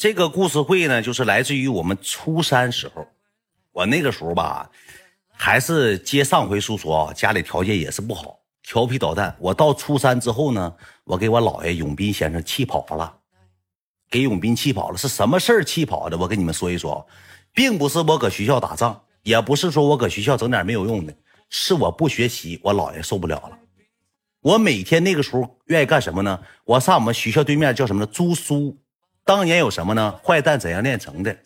这个故事会呢，就是来自于我们初三时候，我那个时候吧，还是接上回书说啊，家里条件也是不好，调皮捣蛋。我到初三之后呢，我给我姥爷永斌先生气跑了，给永斌气跑了，是什么事儿气跑的？我跟你们说一说，并不是我搁学校打仗，也不是说我搁学校整点没有用的，是我不学习，我姥爷受不了了。我每天那个时候愿意干什么呢？我上我们学校对面叫什么呢？租书。当年有什么呢？坏蛋怎样炼成的？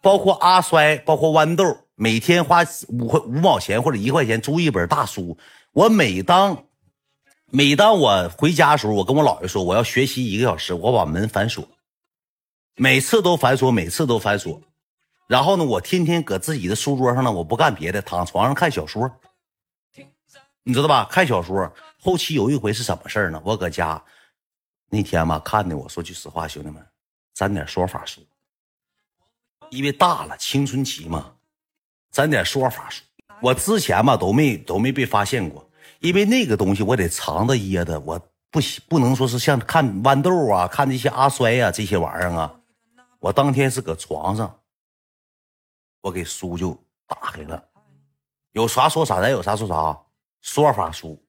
包括阿衰，包括豌豆，每天花五块五毛钱或者一块钱租一本大书。我每当每当我回家的时候，我跟我姥爷说我要学习一个小时，我把门反锁，每次都反锁，每次都反锁。然后呢，我天天搁自己的书桌上呢，我不干别的，躺床上看小说，你知道吧？看小说。后期有一回是什么事呢？我搁家那天吧看的，我说句实话，兄弟们，沾点说法书，因为大了青春期嘛，沾点说法书。我之前嘛都没都没被发现过，因为那个东西我得藏着掖着，我不不能说是像看豌豆啊，看这些阿衰呀这些玩意儿啊。我当天是搁床上，我给书就打开了，有啥说啥，咱有啥说啥，说法书。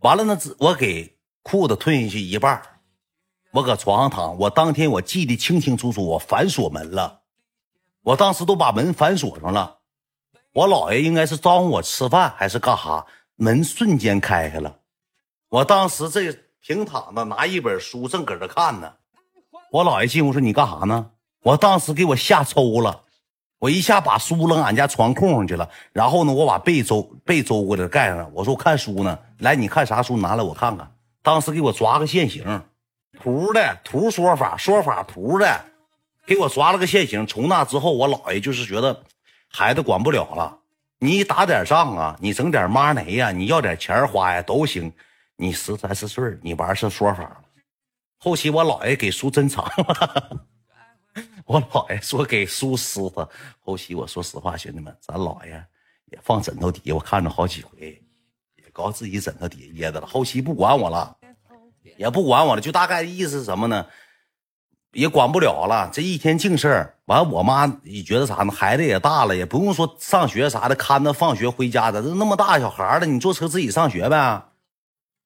完了呢，我给裤子褪下去一半我搁床上躺。我当天我记得清清楚楚，我反锁门了，我当时都把门反锁上了。我姥爷应该是招呼我吃饭还是干哈，门瞬间开开了。我当时这平躺着，拿一本书正搁这看呢。我姥爷进屋说：“你干啥呢？”我当时给我吓抽了。我一下把书扔俺家床空上去了，然后呢，我把被周被周过来盖上。我说我看书呢，来，你看啥书？拿来我看看。当时给我抓个现行，图的图说法说法图的，给我抓了个现行。从那之后，我姥爷就是觉得孩子管不了了。你打点仗啊，你整点妈雷呀，你要点钱花呀都行。你十三四岁，你玩是说法后期我姥爷给书珍藏了。我姥爷说给书撕他，后期我说实话，兄弟们，咱姥爷也放枕头底下，我看着好几回，也搞自己枕头底下掖着了。后期不管我了，也不管我了，就大概意思是什么呢？也管不了了。这一天净事儿，完我妈也觉得啥呢？孩子也大了，也不用说上学啥的，看着放学回家的，这那么大小孩了，你坐车自己上学呗，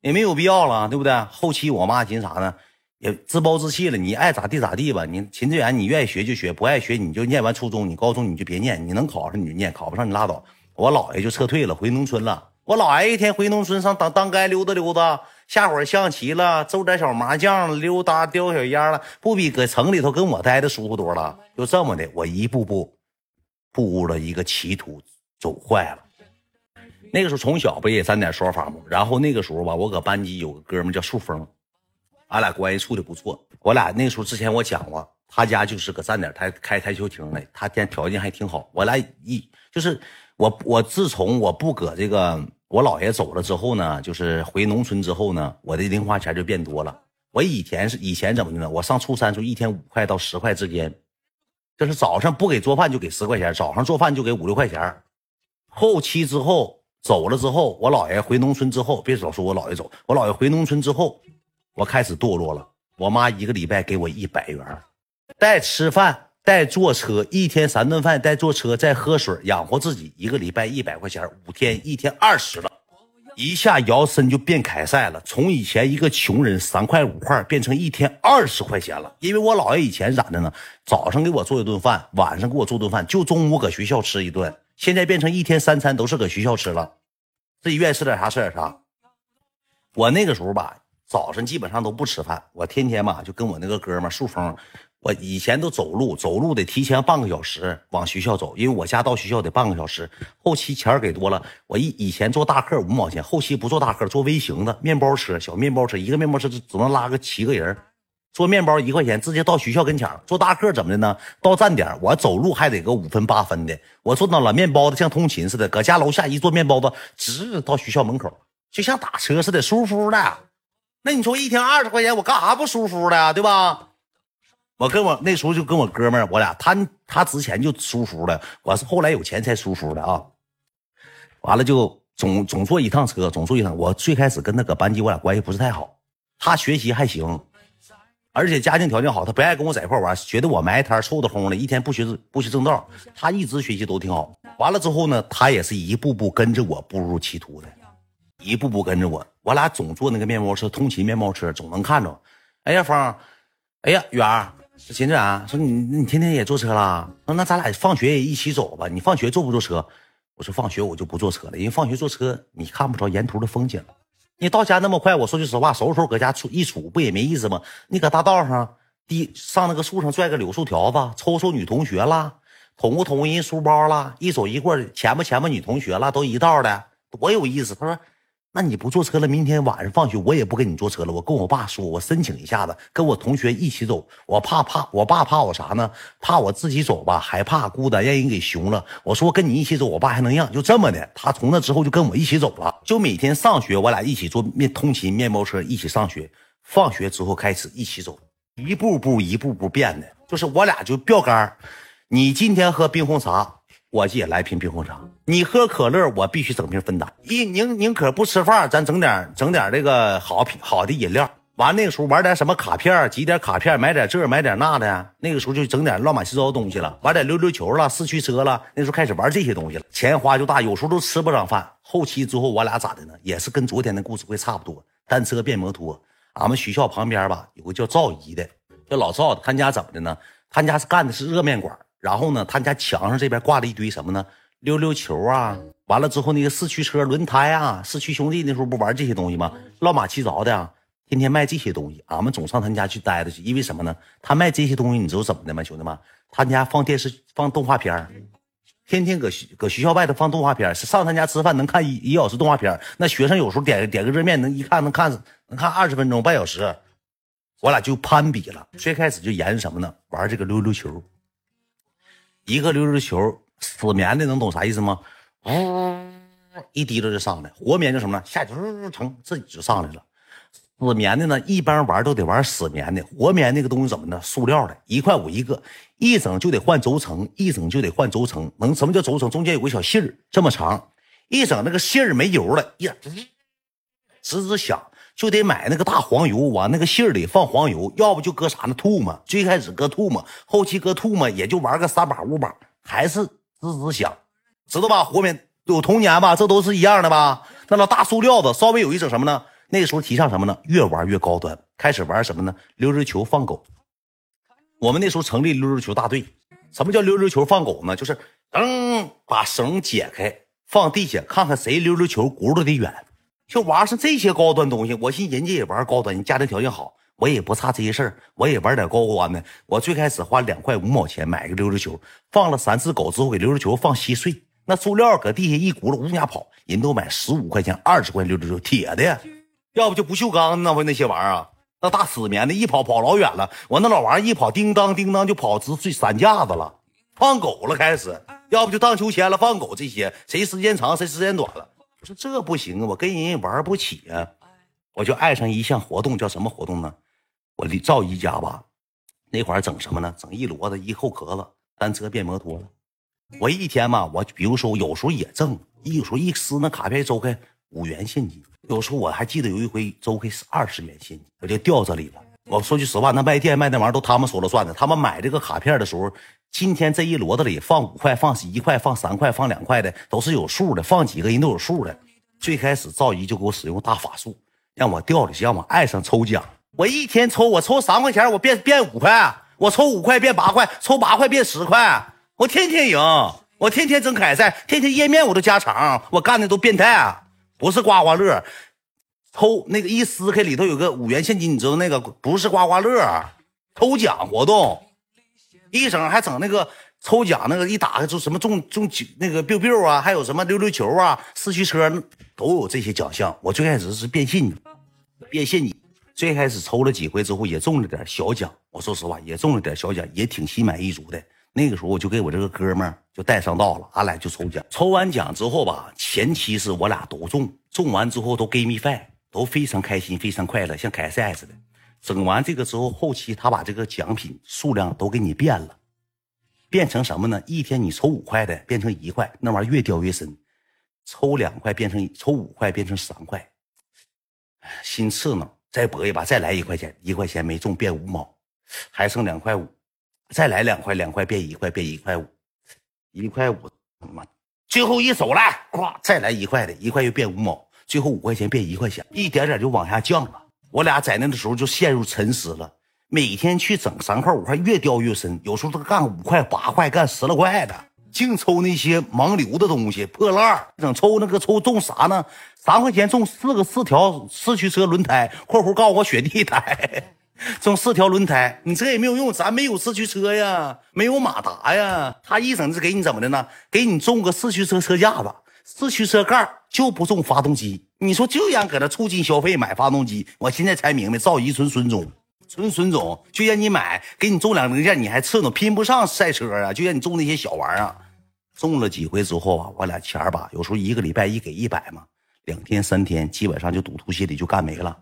也没有必要了，对不对？后期我妈寻啥呢？也自暴自弃了，你爱咋地咋地吧。你秦志远，你愿意学就学，不爱学你就念完初中，你高中你就别念，你能考上你就念，考不上你拉倒。我姥爷就撤退了，回农村了。我姥爷一天回农村上当当街溜达溜达，下会儿象棋了，揍点小麻将，溜达叼小烟了，不比搁城里头跟我待的舒服多了。就这么的，我一步步步入了一个歧途，走坏了。那个时候从小不也沾点说法吗？然后那个时候吧，我搁班级有个哥们叫树峰。俺俩关系处的不错，我俩那时候之前我讲过，他家就是搁站点台开台球厅的，他家条件还挺好。我俩一就是我我自从我不搁这个我姥爷走了之后呢，就是回农村之后呢，我的零花钱就变多了。我以前是以前怎么的呢？我上初三时候一天五块到十块之间，就是早上不给做饭就给十块钱，早上做饭就给五六块钱。后期之后走了之后，我姥爷回农村之后，别老说我姥爷走，我姥爷回农村之后。我开始堕落了。我妈一个礼拜给我一百元，带吃饭，带坐车，一天三顿饭，带坐车，再喝水，养活自己。一个礼拜一百块钱，五天一天二十了，一下摇身就变凯撒了。从以前一个穷人三块五块，变成一天二十块钱了。因为我姥爷以前咋的呢？早上给我做一顿饭，晚上给我做顿饭，就中午搁学校吃一顿。现在变成一天三餐都是搁学校吃了，自己愿意吃点啥吃点啥。我那个时候吧。早上基本上都不吃饭，我天天吧就跟我那个哥们树峰，我以前都走路，走路得提前半个小时往学校走，因为我家到学校得半个小时。后期钱给多了，我以以前坐大客五毛钱，后期不坐大客，坐微型的面包车，小面包车，一个面包车只能拉个七个人，坐面包一块钱，直接到学校跟前坐大客怎么的呢？到站点我走路还得个五分八分的，我坐那了面包的像通勤似的，搁家楼下一坐面包子，直到学校门口，就像打车似的，舒服的。那你说一天二十块钱，我干啥不舒服的，对吧？我跟我那时候就跟我哥们儿，我俩他他之前就舒服了，我是后来有钱才舒服的啊。完了就总总坐一趟车，总坐一趟。我最开始跟他搁班级，我俩关系不是太好。他学习还行，而且家庭条件好，他不爱跟我在一块玩，觉得我埋摊臭的哄的，一天不学不学正道。他一直学习都挺好。完了之后呢，他也是一步步跟着我步入歧途的，一步步跟着我。我俩总坐那个面包车，通勤面包车，总能看着。哎呀，芳，哎呀，远儿，秦志远说你你天天也坐车了？说那咱俩放学也一起走吧。你放学坐不坐车？我说放学我就不坐车了，因为放学坐车你看不着沿途的风景。你到家那么快，我说句实话，收拾收拾搁家处一杵不也没意思吗？你搁大道上低上那个树上拽个柳树条子，抽抽女同学啦，捅咕捅咕人书包啦，一走一过前吧前吧女同学啦，都一道的，多有意思。他说。那你不坐车了？明天晚上放学我也不跟你坐车了。我跟我爸说，我申请一下子跟我同学一起走。我怕怕，我爸怕我啥呢？怕我自己走吧，害怕孤单，让人给熊了。我说跟你一起走，我爸还能让？就这么的，他从那之后就跟我一起走了。就每天上学，我俩一起坐面通勤面包车一起上学。放学之后开始一起走，一步步一步步变的，就是我俩就标杆你今天喝冰红茶。我也来瓶冰红茶，你喝可乐，我必须整瓶芬达。一宁宁可不吃饭，咱整点整点这个好品好的饮料。完那个时候玩点什么卡片，集点卡片，买点这买点那的。那个时候就整点乱码七糟的东西了，玩点溜溜球了，四驱车了。那时候开始玩这些东西了，钱花就大，有时候都吃不上饭。后期之后我俩咋的呢？也是跟昨天的故事会差不多，单车变摩托。俺们学校旁边吧有个叫赵姨的，叫老赵的，他家怎么的呢？他家是干的是热面馆。然后呢，他家墙上这边挂了一堆什么呢？溜溜球啊，完了之后那个四驱车轮胎啊，四驱兄弟那时候不玩这些东西吗？乱码七糟的，啊天天卖这些东西。俺们总上他家去待着去，因为什么呢？他卖这些东西，你知道怎么的吗，兄弟们？他家放电视放动画片天天搁搁学校外头放动画片上他家吃饭能看一一小时动画片那学生有时候点点个热面，能一看能看能看二十分钟半小时。我俩就攀比了，最开始就研究什么呢？玩这个溜溜球。一个溜溜球，死棉的能懂啥意思吗？呜，一滴溜就上来。活棉就什么呢？下去成自己就上来了。死棉的呢，一般玩都得玩死棉的。活棉那个东西怎么呢？塑料的，一块五一个，一整就得换轴承，一整就得换轴承。能什么叫轴承？中间有个小信儿，这么长，一整那个信儿没油了，呀，吱吱响。就得买那个大黄油，往那个信儿里放黄油，要不就搁啥呢？吐沫。最开始搁吐沫，后期搁吐沫，也就玩个三把五把，还是滋滋响，知道吧？活棉有童年吧？这都是一样的吧？那老大塑料子，稍微有一种什么呢？那时候提倡什么呢？越玩越高端，开始玩什么呢？溜溜球放狗。我们那时候成立溜溜球大队。什么叫溜溜球放狗呢？就是嗯，把绳解开，放地下，看看谁溜溜球轱辘的远。就玩上这些高端东西，我寻人家也玩高端，人家庭条件好，我也不差这些事儿，我也玩点高端的。我最开始花两块五毛钱买个溜溜球，放了三次狗之后，给溜溜球放稀碎，那塑料搁地下一轱辘，呜家跑，人都买十五块钱、二十块溜溜球，铁的，要不就不锈钢那不那些玩意儿啊，那大死棉的，一跑跑老远了，我那老玩意儿一跑，叮当叮当就跑直碎散架子了，放狗了开始，要不就荡秋千了，放狗这些，谁时间长谁时间短了。我说这不行啊，我跟人玩不起啊，我就爱上一项活动，叫什么活动呢？我离赵姨家吧，那会儿整什么呢？整一摞子一后壳子，单车变摩托了。我一天嘛，我比如说有时候也挣，有时候一撕那卡片周开五元现金，有时候我还记得有一回周开是二十元现金，我就掉这里了。我说句实话，那卖店卖那玩意儿都他们说了算的，他们买这个卡片的时候。今天这一摞子里放五块，放一块，放三块，放两块的都是有数的，放几个人都有数的。最开始赵姨就给我使用大法术，让我掉里，让我爱上抽奖。我一天抽，我抽三块钱，我变变五块；我抽五块变八块，抽八块变十块。我天天赢，我天天争凯赛，天天页面我都加长，我干的都变态，不是刮刮乐。抽那个一撕开里头有个五元现金，你知道那个不是刮刮乐，抽奖活动。一整还整那个抽奖，那个一打开就什么中中几那个 biu biu 啊，还有什么溜溜球啊、四驱车都有这些奖项。我最开始是变信，变信你。最开始抽了几回之后，也中了点小奖。我说实话，也中了点小奖，也挺心满意足的。那个时候我就给我这个哥们儿就带上道了，俺俩就抽奖。抽完奖之后吧，前期是我俩都中，中完之后都 give me five，都非常开心，非常快乐，像开赛似的。整完这个之后，后期他把这个奖品数量都给你变了，变成什么呢？一天你抽五块的变成一块，那玩意越掉越深；抽两块变成抽五块变成三块，心刺挠。再搏一把，再来一块钱，一块钱没中变五毛，还剩两块五，再来两块，两块变一块，变一块五，一块五，妈，最后一手了，咵，再来一块的，一块又变五毛，最后五块钱变一块钱，一点点就往下降了。我俩在那的时候就陷入沉思了，每天去整三块五块，越掉越深，有时候都干五块八块，干十来块的。净抽那些盲流的东西，破烂整抽那个抽中啥呢？三块钱中四个四条四驱车轮胎（括弧告诉我雪地胎），中四条轮胎，你这也没有用，咱没有四驱车呀，没有马达呀。他一整是给你怎么的呢？给你中个四驱车车架子，四驱车盖就不中发动机。你说就让搁那促进消费买发动机，我现在才明白，赵一纯孙总。纯孙总就让你买，给你中两零件，你还刺挠，拼不上赛车啊！就让你中那些小玩意儿，中了几回之后啊，我俩钱吧，有时候一个礼拜一给一百嘛，两天三天基本上就赌徒心里就干没了，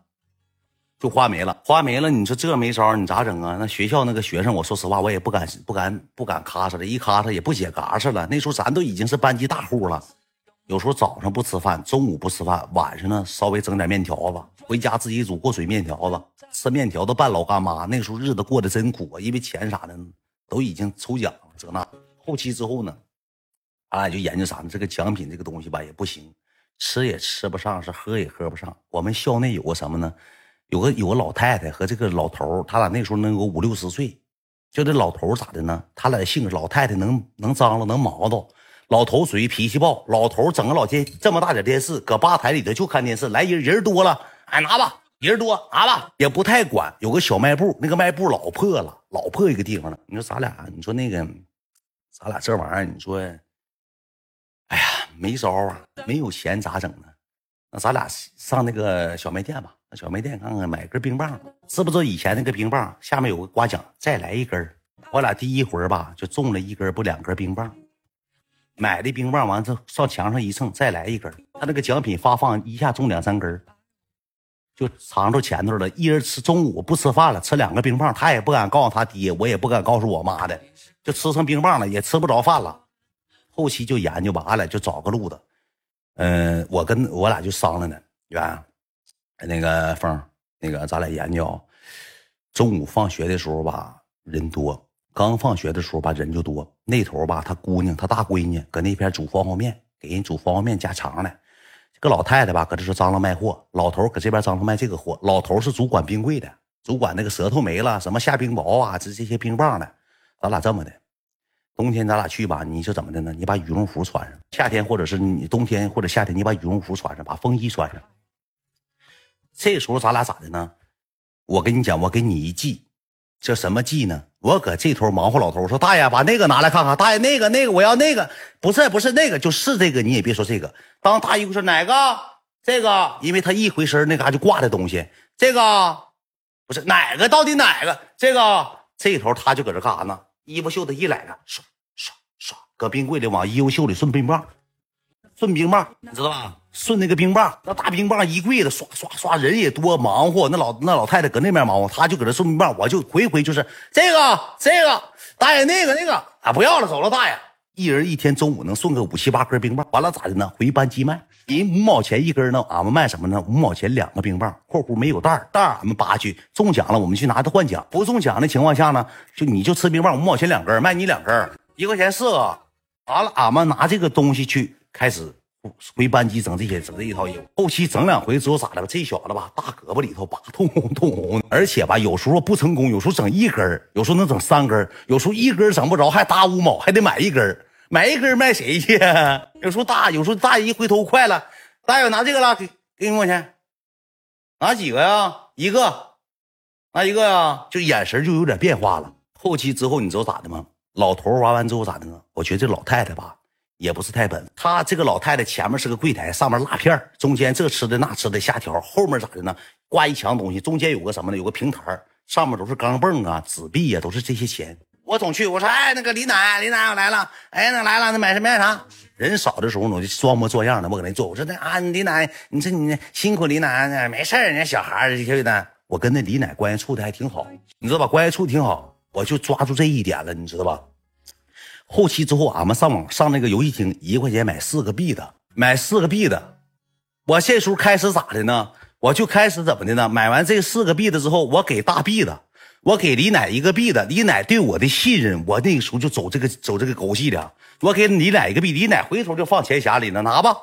就花没了，花没了。你说这没招，你咋整啊？那学校那个学生，我说实话，我也不敢不敢不敢咔嚓了，一咔嚓也不解嘎嚓了。那时候咱都已经是班级大户了。有时候早上不吃饭，中午不吃饭，晚上呢稍微整点面条子，回家自己煮过水面条子，吃面条子拌老干妈。那时候日子过得真苦啊，因为钱啥的都已经抽奖了，这那。后期之后呢，俺俩就研究啥呢？这个奖品这个东西吧也不行，吃也吃不上，是喝也喝不上。我们校内有个什么呢？有个有个老太太和这个老头他俩那时候能有五六十岁。就这老头咋的呢？他俩的性格，老太太能能张罗，能毛叨。老头属于脾气暴，老头整个老电这么大点电视，搁吧台里头就看电视。来人人多了，哎拿吧，人多拿吧，也不太管。有个小卖部，那个卖部老破了，老破一个地方了。你说咱俩，你说那个，咱俩这玩意儿，你说，哎呀，没招啊，没有钱咋整呢？那咱俩上那个小卖店吧，那小卖店看看买根冰棒，知不知道以前那个冰棒下面有个刮奖，再来一根我俩第一回吧就中了一根不两根冰棒。买的冰棒完之后上墙上一蹭，再来一根。他那个奖品发放一下中两三根，就藏着前头了。一人吃中午不吃饭了，吃两个冰棒，他也不敢告诉他爹，我也不敢告诉我妈的，就吃成冰棒了，也吃不着饭了。后期就研究吧，俺俩就找个路子。嗯，我跟我俩就商量呢，远，那个峰，那个咱俩研究，中午放学的时候吧，人多。刚放学的时候吧，人就多。那头吧，他姑娘，他大闺女搁那边煮方便面，给人煮方便面加肠呢。这个老太太吧，搁这是张罗卖货。老头搁这边张罗卖这个货。老头是主管冰柜的，主管那个舌头没了，什么下冰雹啊，这这些冰棒的。咱俩这么的，冬天咱俩去吧，你就怎么的呢？你把羽绒服穿上。夏天或者是你冬天或者夏天，你把羽绒服穿上，把风衣穿上。这时候咱俩咋的呢？我跟你讲，我给你一计。这什么计呢？我搁这头忙活，老头说：“大爷，把那个拿来看看。”大爷，那个那个，我要那个，不是不是那个，就是这个。你也别说这个。当大爷说哪个？这个，因为他一回身，那嘎就挂的东西。这个不是哪个？到底哪个？这个这头他就搁这干啥呢？衣服袖子一揽着，刷刷刷，搁冰柜里往衣服袖里顺冰棒，顺冰棒，你知道吧？顺那个冰棒，那大冰棒一柜子，刷刷刷，人也多，忙活。那老那老太太搁那边忙活，他就搁这顺冰棒，我就回回就是这个这个大爷那个那个啊，不要了，走了，大爷。一人一天中午能顺个五七八根冰棒，完了咋的呢？回班级卖，人五毛钱一根呢，俺们卖什么呢？五毛钱两个冰棒，括弧没有袋袋俺们扒去。中奖了，我们去拿它换奖；不中奖的情况下呢，就你就吃冰棒，五毛钱两根，卖你两根，一块钱四个。完了，俺们拿这个东西去开始。回班级整这些整这一套衣服，后期整两回之后咋的吧？这小子吧，大胳膊里头吧通红通红，而且吧有时候不成功，有时候整一根有时候能整三根有时候一根整不着还搭五毛，还得买一根买一根卖谁去？有时候大，有时候大爷一回头快了，大爷拿这个了，给给你五块钱，拿几个呀？一个，拿一个呀？就眼神就有点变化了。后期之后你知道咋的吗？老头玩完之后咋的呢？我觉得这老太太吧。也不是太笨，他这个老太太前面是个柜台，上面辣片中间这吃的那吃的虾条，后面咋的呢？挂一墙东西，中间有个什么呢？有个平台，上面都是钢镚啊、纸币呀，都是这些钱。我总去，我说，哎，那个李奶，李奶我来了，哎，那来了，那买什么买啥？人少的时候我就装模作样的，我搁那坐。我说那啊，李奶，你说你辛苦李奶，没事人家小孩儿这的。我跟那李奶关系处的还挺好，你知道吧？关系处的挺好，我就抓住这一点了，你知道吧？后期之后，俺们上网上那个游戏厅，一块钱买四个币的，买四个币的。我这时候开始咋的呢？我就开始怎么的呢？买完这四个币的之后，我给大币的，我给李奶一个币的，李奶对我的信任，我那个时候就走这个走这个狗戏的。我给李奶一个币，李奶回头就放钱匣里了，拿吧。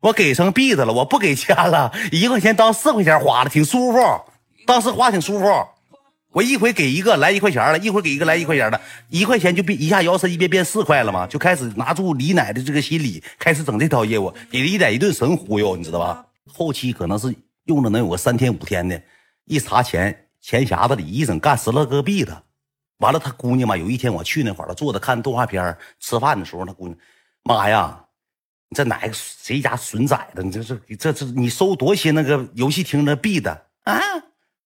我给成币的了，我不给钱了，一块钱当四块钱花了，挺舒服。当时花挺舒服。我一回给一个来一块钱了，一会给一个来一块钱的，一块钱就变一下摇身一变变四块了嘛，就开始拿住李奶的这个心理，开始整这套业务，给李奶一顿神忽悠，你知道吧？后期可能是用了能有个三天五天的，一查钱钱匣子里一整干十来个币的，完了他姑娘嘛，有一天我去那会儿，坐着看动画片吃饭的时候，他姑娘，妈呀，你这哪个谁家损崽子？你这是这这你收多些那个游戏厅的币的啊？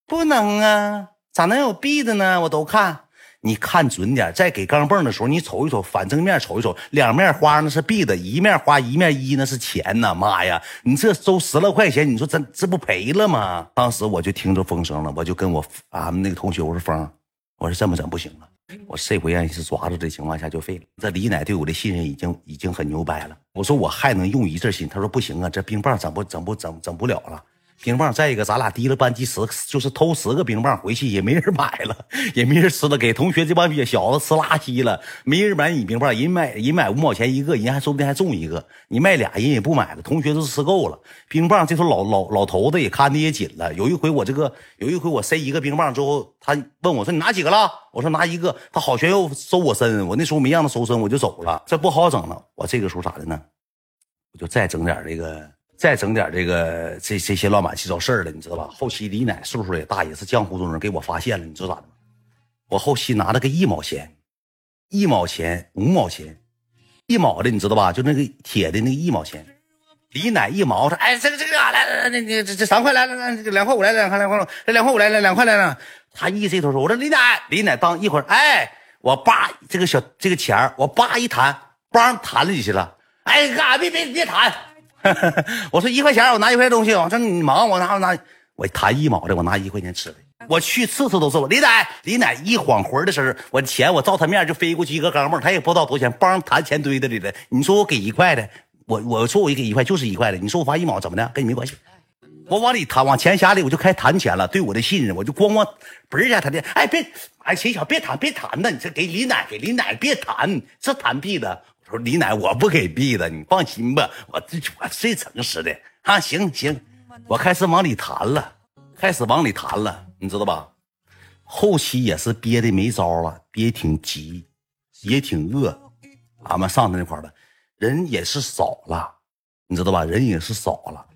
不能啊。咋能有币的呢？我都看，你看准点，在给钢镚的时候，你瞅一瞅，反正面瞅一瞅，两面花那是币的，一面花一面一那是钱呢。妈呀，你这收十来块钱，你说真这不赔了吗？当时我就听着风声了，我就跟我俺们那个同学我说风，我说这么整不行了，我这回让是抓住的情况下就废了。这李奶对我的信任已经已经很牛掰了。我说我还能用一阵心，他说不行啊，这冰棒整不整不整整不了了。冰棒，再一个，咱俩提了班级十，就是偷十个冰棒回去，也没人买了，也没人吃了，给同学这帮小子吃垃圾了，没人买你冰棒，人买人买五毛钱一个，人还说不定还中一个，你卖俩人也不买了，同学都吃够了。冰棒，这头老老老头子也看的也紧了。有一回我这个，有一回我塞一个冰棒之后，他问我说你拿几个了？我说拿一个，他好悬又收我身，我那时候没让他收身，我就走了，这不好整了。我这个时候咋的呢？我就再整点这个。再整点这个这这些乱码七糟事儿了，你知道吧？后期李奶岁数也大，也是江湖中人，给我发现了，你知道咋的？我后期拿了个一毛钱，一毛钱，五毛钱，一毛的，你知道吧？就那个铁的那个一毛钱，李奶一毛，说哎，这个这个啊来来来，你你这这三块来来来，两块五来两块两块来两块五来来两块来了。他一这头说，我说李奶，李奶当一会儿，哎，我叭这个小这个钱我叭一弹，梆弹了进去了。哎，干啥？别别别弹。我说一块钱，我拿一块东西。我说你忙，我拿我拿，我弹一毛的，我拿一块钱吃的。我去次次都是我李奶，李奶一晃魂的时候，我钱我照他面就飞过去一个钢镚，他也不知道多少钱，帮弹钱堆子里的。你说我给一块的，我我说我给一块就是一块的。你说我发一毛怎么的，跟你没关系。我往里弹，往钱匣里我就开弹钱了。对我的信任，我就咣咣嘣一下弹的。哎别，哎钱小别弹别弹呐，你这给李奶给李奶别弹，这弹屁的。说李奶，我不给币的，你放心吧，我这我最诚实的啊！行行，我开始往里弹了，开始往里弹了，你知道吧？后期也是憋的没招了，憋挺急，也挺饿，俺们上的那块了，人也是少了，你知道吧？人也是少了，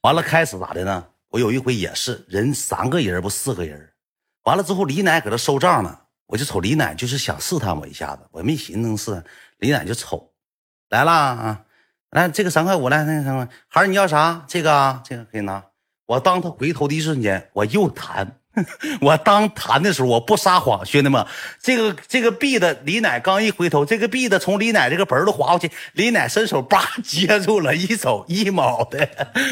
完了开始咋的呢？我有一回也是人三个人不四个人，完了之后李奶搁这收账呢，我就瞅李奶就是想试探我一下子，我没寻思能试。李奶就瞅来了啊，来这个三块五来，那个三块孩儿你要啥？这个啊，这个可以拿。我当他回头的一瞬间，我又弹。我当弹的时候，我不撒谎，兄弟们，这个这个币的李奶刚一回头，这个币的从李奶这个盆儿都滑过去，李奶伸手叭接住了，一瞅一毛的，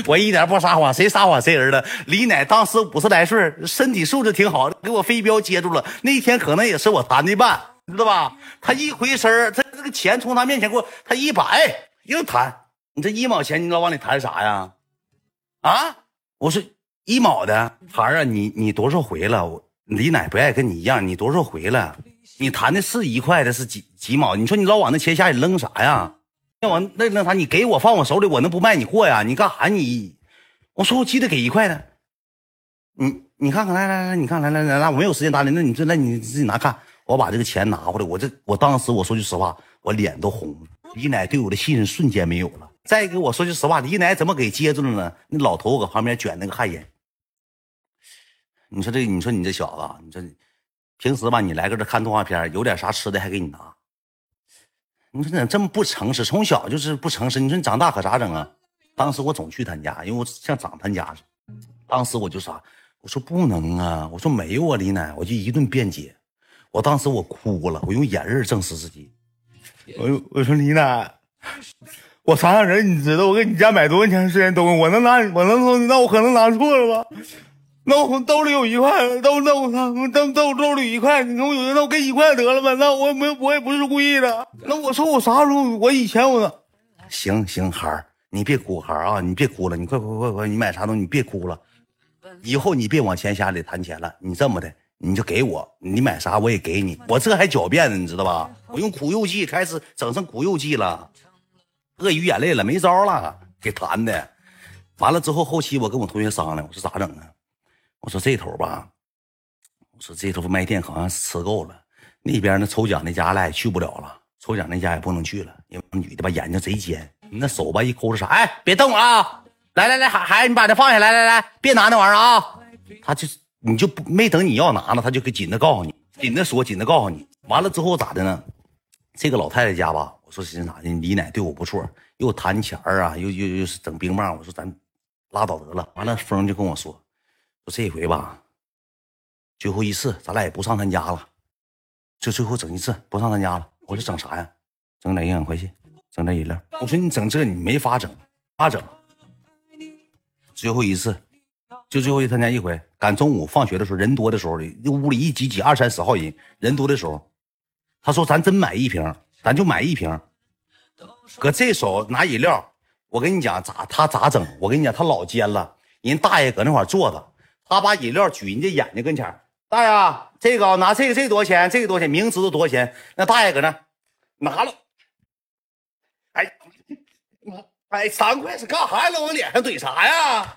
我一点不撒谎，谁撒谎谁人了。李奶当时五十来岁，身体素质挺好，给我飞镖接住了。那天可能也是我弹的慢。知道吧？他一回身他这个钱从他面前过，他一把，哎，又弹。你这一毛钱，你老往里弹啥呀？啊？我说一毛的孩儿啊，你你多少回了？我李奶不爱跟你一样，你多少回了？你弹的是一块的，是几几毛？你说你老往那钱下里扔啥呀？那我那那啥，你给我放我手里，我能不卖你货呀？你干啥？你我说我记得给一块的。你你看看，来来来，你看来来来，来我没有时间搭理，那你这那你自己拿看。我把这个钱拿回来，我这我当时我说句实话，我脸都红了。李奶对我的信任瞬间没有了。再一个，我说句实话，李奶怎么给接住了呢？那老头搁旁边卷那个旱烟。你说这，你说你这小子，你这平时吧，你来搁这看动画片，有点啥吃的还给你拿。你说你咋这么不诚实？从小就是不诚实。你说你长大可咋整啊？当时我总去他家，因为我像长他家似的。当时我就啥，我说不能啊，我说没有啊，李奶，我就一顿辩解。我当时我哭了，我用眼泪证实自己。我我说李奶，我啥样人你知道？我给你家买多长时间东西，我能拿我能说那我可能拿错了吧？那我兜里有一块，兜那我兜兜兜里一块，你说我有那我给一块得了吧？那我没我也不是故意的。那我说我啥时候？我以前我行行孩儿，你别哭，孩儿啊，你别哭了，你快快快快，你买啥东西？你别哭了，以后你别往钱匣里谈钱了。你这么的，你就给我，你买啥我也给你。我这还狡辩呢，你知道吧？我用苦肉计开始整成苦肉计了，鳄鱼眼泪了，没招了，给谈的。完了之后，后期我跟我同学商量，我说咋整啊？我说这头吧，我说这头卖店好像吃够了，那边那抽奖那家俩也去不了了，抽奖那家也不能去了，因为女的吧眼睛贼尖。你那手吧一抠着啥？哎，别动啊！来来来，孩孩子，你把这放下来，来来，别拿那玩意儿啊！他就你就不没等你要拿呢，他就给紧着告诉你，紧着说，紧着告诉你。完了之后咋的呢？这个老太太家吧，我说寻思咋的？李奶对我不错，又谈钱啊，又又又是整冰棒。我说咱拉倒得了。完了，峰就跟我说，说这回吧，最后一次，咱俩也不上他家了，就最后整一次，不上他家了。我说整啥呀？整点营养快线。整点饮料，我说你整这你没法整，咋整？最后一次，就最后一参加一回。赶中午放学的时候，人多的时候，那屋里一挤挤二三十号人，人多的时候，他说咱真买一瓶，咱就买一瓶。搁这手拿饮料，我跟你讲咋他咋整？我跟你讲他老尖了，人大爷搁那块坐着，他把饮料举人家眼睛跟前大爷，这个拿这个这多少钱？这个多少钱？明知道多少钱，那大爷搁那拿了。哎，哎，三块是干啥呀？往脸上怼啥呀？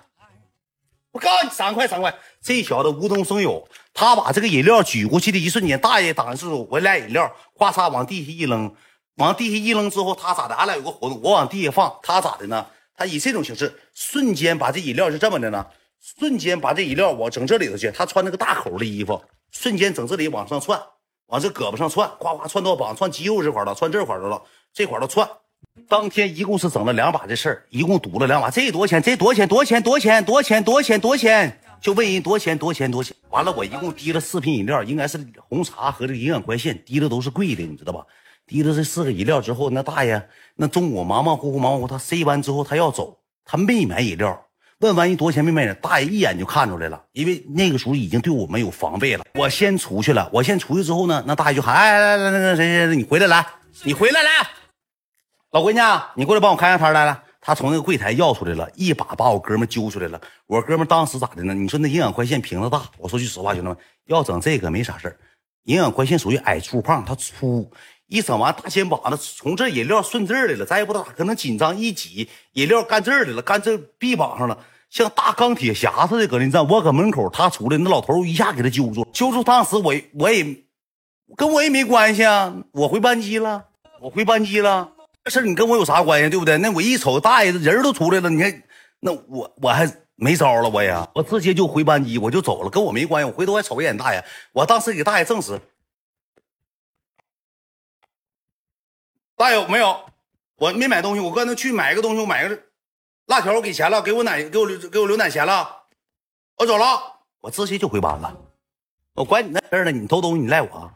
我告诉你，三块三块。这小子无中生有，他把这个饮料举过去的一瞬间，大爷当时我俩饮料，咵嚓往地下一扔，往地下一扔之后，他咋的？俺俩有个活动，我往地下放，他咋的呢？他以这种形式，瞬间把这饮料是这么的呢？瞬间把这饮料我整这里头去。他穿那个大口的衣服，瞬间整这里往上窜，往这胳膊上窜，咵咵窜到膀，窜肌肉这块了，窜这块的了，这块都窜。当天一共是整了两把这事儿，一共赌了两把，这多少钱？这多少钱？多少钱？多少钱？多少钱？多少钱？多少钱？就问人多少钱？多少钱？多少钱？完了，我一共滴了四瓶饮料，应该是红茶和这个营养快线，滴的都是贵的，你知道吧？滴了这四个饮料之后，那大爷那中午忙忙乎乎，忙忙乎，他塞完之后他要走，他没买饮料。问完人多少钱没买，大爷一眼就看出来了，因为那个时候已经对我们有防备了。我先出去了，我先出去之后呢，那大爷就喊：“哎来来来，那个谁谁谁，你回来来，你回来来。”老闺女，你过来帮我开下摊来了。他从那个柜台要出来了，一把把我哥们揪出来了。我哥们当时咋的呢？你说那营养快线瓶子大，我说句实话，兄弟们，要整这个没啥事营养快线属于矮粗胖，它粗，一整完大肩膀子，从这饮料顺这儿来了，咱也不知道咋可能紧张一挤，饮料干这儿来了，干这臂膀上了，像大钢铁侠似的搁那站。我搁门口，他出来，那老头一下给他揪住，揪住。当时我我也跟我也没关系啊，我回班级了，我回班级了。这事你跟我有啥关系，对不对？那我一瞅，大爷人都出来了，你看，那我我还没招了，我也，我直接就回班级，我就走了，跟我没关系。我回头还瞅一眼大爷，我当时给大爷证实，大爷没有，我没买东西，我刚才去买个东西，我买个辣条，我给钱了，给我奶，给我给我留奶钱了，我走了，我直接就回班了，我管你那事儿呢，你偷东西你赖我。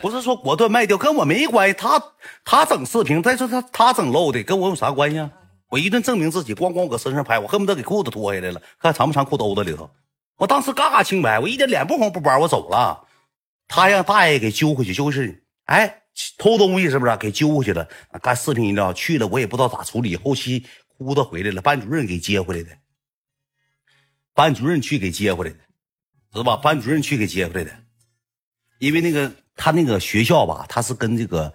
不是说果断卖掉，跟我没关系。他他整视频，再说他他整漏的，跟我有啥关系啊？我一顿证明自己，咣咣搁身上拍，我恨不得给裤子脱下来了，看藏不藏裤兜子里头。我当时嘎嘎清白，我一点脸不红不白，我走了。他让大爷给揪回去，就是哎偷东西是不是？给揪回去了。干视频了去了，我也不知道咋处理。后期哭子回来了，班主任给接回来的，班主任去给接回来的，知道吧？班主任去给接回来的，因为那个。他那个学校吧，他是跟这个，